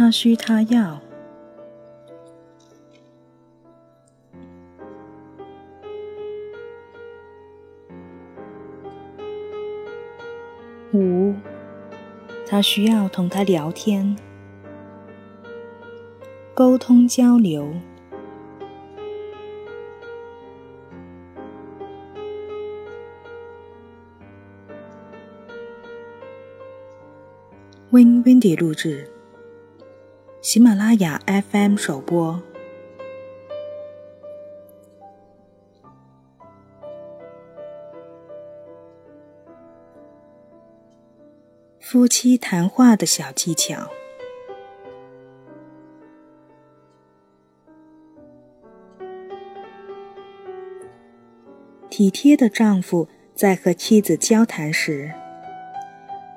他需他要。五，他需要同他聊天、沟通交流。Win Windy 录制，喜马拉雅 FM 首播。夫妻谈话的小技巧。体贴的丈夫在和妻子交谈时，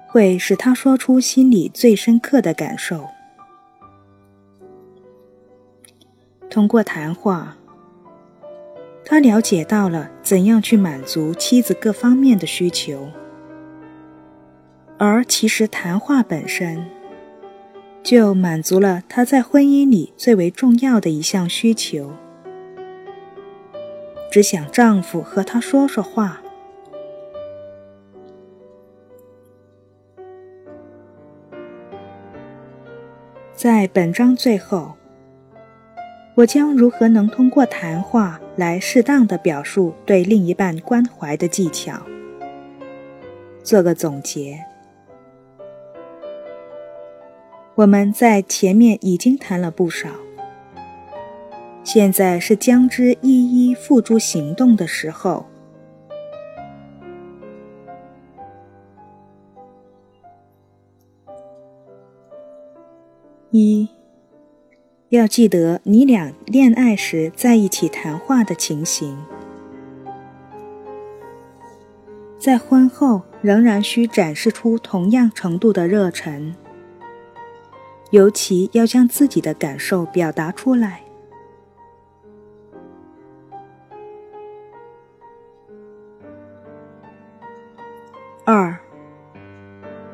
会使他说出心里最深刻的感受。通过谈话，他了解到了怎样去满足妻子各方面的需求。而其实，谈话本身就满足了他在婚姻里最为重要的一项需求，只想丈夫和她说说话。在本章最后，我将如何能通过谈话来适当的表述对另一半关怀的技巧，做个总结。我们在前面已经谈了不少，现在是将之一一付诸行动的时候。一，要记得你俩恋爱时在一起谈话的情形，在婚后仍然需展示出同样程度的热忱。尤其要将自己的感受表达出来。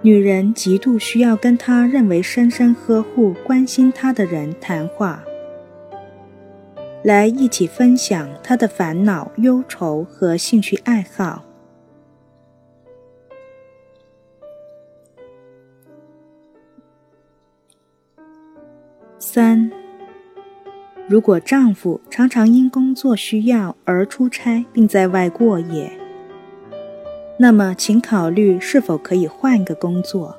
女人极度需要跟她认为深深呵护、关心她的人谈话，来一起分享她的烦恼、忧愁和兴趣爱好。三，如果丈夫常常因工作需要而出差并在外过夜，那么请考虑是否可以换个工作。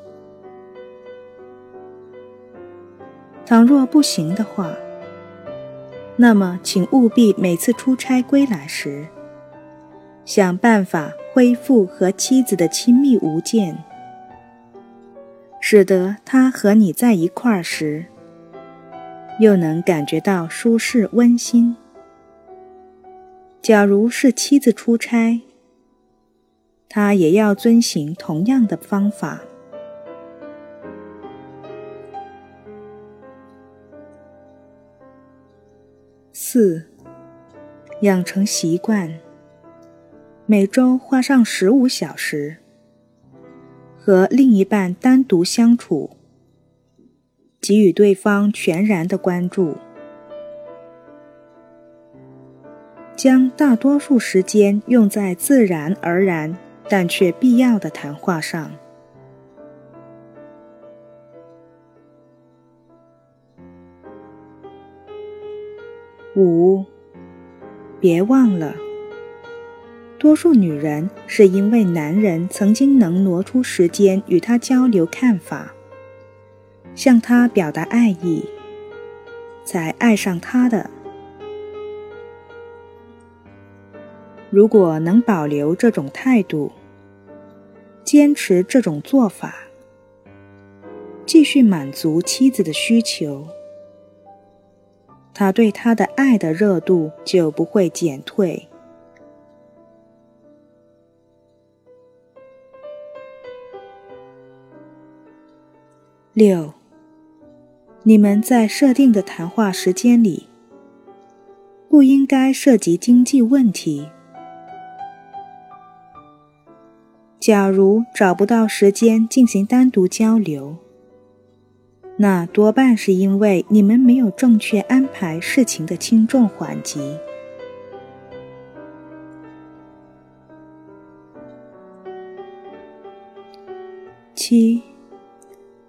倘若不行的话，那么请务必每次出差归来时，想办法恢复和妻子的亲密无间，使得他和你在一块儿时。又能感觉到舒适温馨。假如是妻子出差，他也要遵循同样的方法。四，养成习惯，每周花上十五小时和另一半单独相处。给予对方全然的关注，将大多数时间用在自然而然但却必要的谈话上。五，别忘了，多数女人是因为男人曾经能挪出时间与她交流看法。向他表达爱意，才爱上他的。如果能保留这种态度，坚持这种做法，继续满足妻子的需求，他对他的爱的热度就不会减退。六。你们在设定的谈话时间里，不应该涉及经济问题。假如找不到时间进行单独交流，那多半是因为你们没有正确安排事情的轻重缓急。七，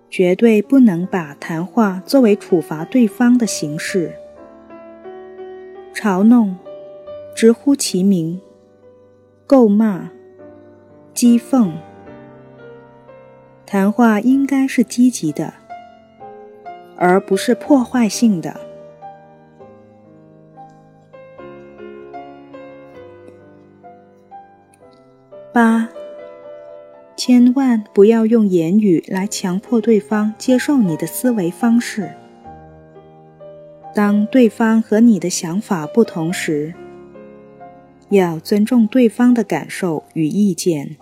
绝对不能把谈话作为处罚对方的形式，嘲弄、直呼其名、够骂、讥讽。谈话应该是积极的。而不是破坏性的。八，千万不要用言语来强迫对方接受你的思维方式。当对方和你的想法不同时，要尊重对方的感受与意见。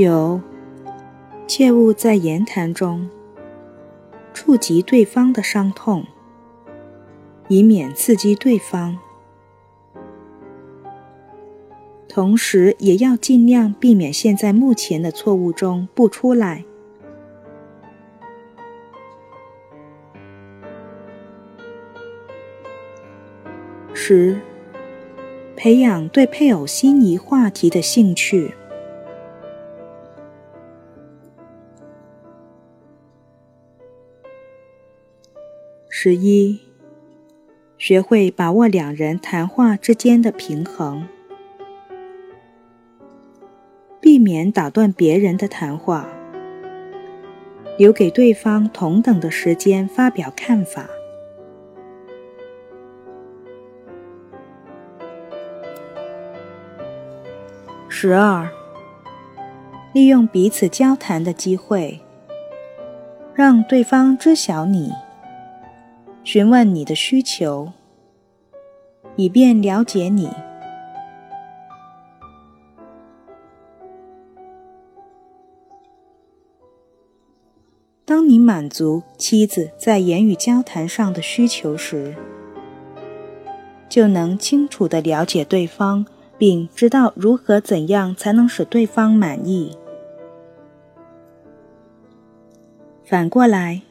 九，切勿在言谈中触及对方的伤痛，以免刺激对方。同时，也要尽量避免陷在目前的错误中不出来。十，培养对配偶心仪话题的兴趣。十一，学会把握两人谈话之间的平衡，避免打断别人的谈话，留给对方同等的时间发表看法。十二，利用彼此交谈的机会，让对方知晓你。询问你的需求，以便了解你。当你满足妻子在言语交谈上的需求时，就能清楚的了解对方，并知道如何怎样才能使对方满意。反过来。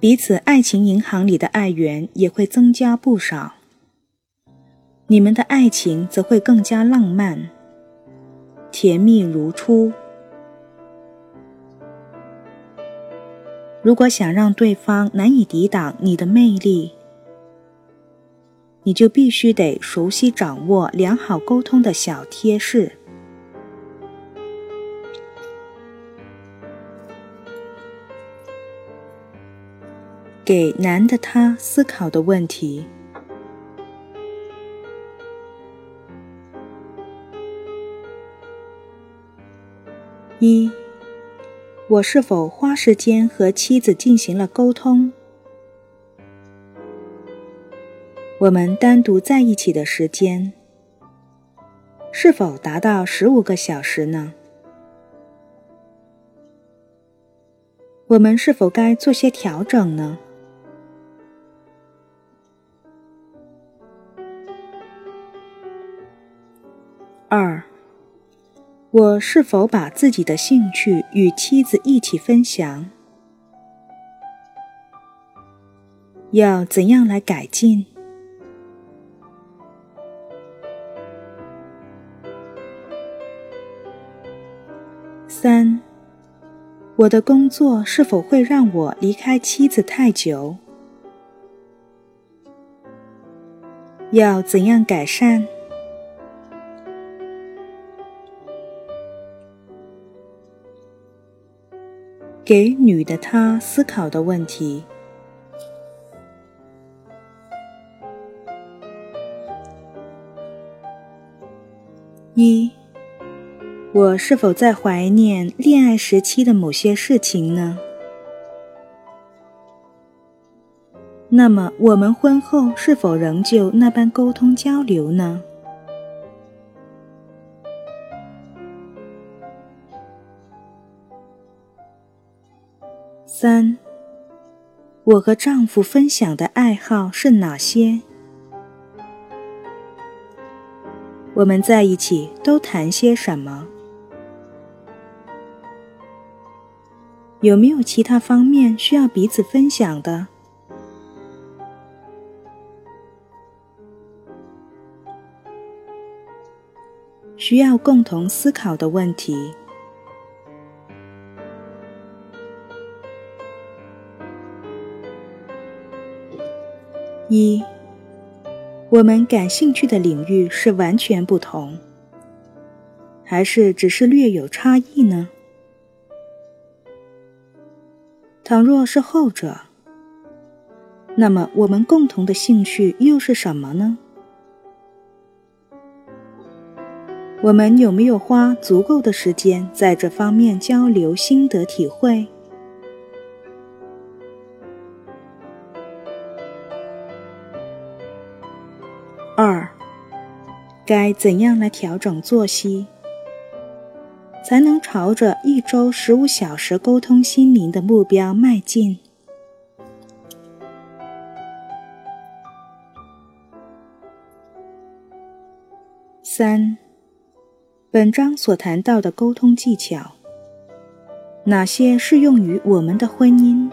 彼此爱情银行里的爱缘也会增加不少，你们的爱情则会更加浪漫、甜蜜如初。如果想让对方难以抵挡你的魅力，你就必须得熟悉掌握良好沟通的小贴士。给男的他思考的问题：一，我是否花时间和妻子进行了沟通？我们单独在一起的时间是否达到十五个小时呢？我们是否该做些调整呢？我是否把自己的兴趣与妻子一起分享？要怎样来改进？三，我的工作是否会让我离开妻子太久？要怎样改善？给女的她思考的问题：一，我是否在怀念恋爱时期的某些事情呢？那么，我们婚后是否仍旧那般沟通交流呢？三，我和丈夫分享的爱好是哪些？我们在一起都谈些什么？有没有其他方面需要彼此分享的？需要共同思考的问题。一，我们感兴趣的领域是完全不同，还是只是略有差异呢？倘若是后者，那么我们共同的兴趣又是什么呢？我们有没有花足够的时间在这方面交流心得体会？该怎样来调整作息，才能朝着一周十五小时沟通心灵的目标迈进？三，本章所谈到的沟通技巧，哪些适用于我们的婚姻？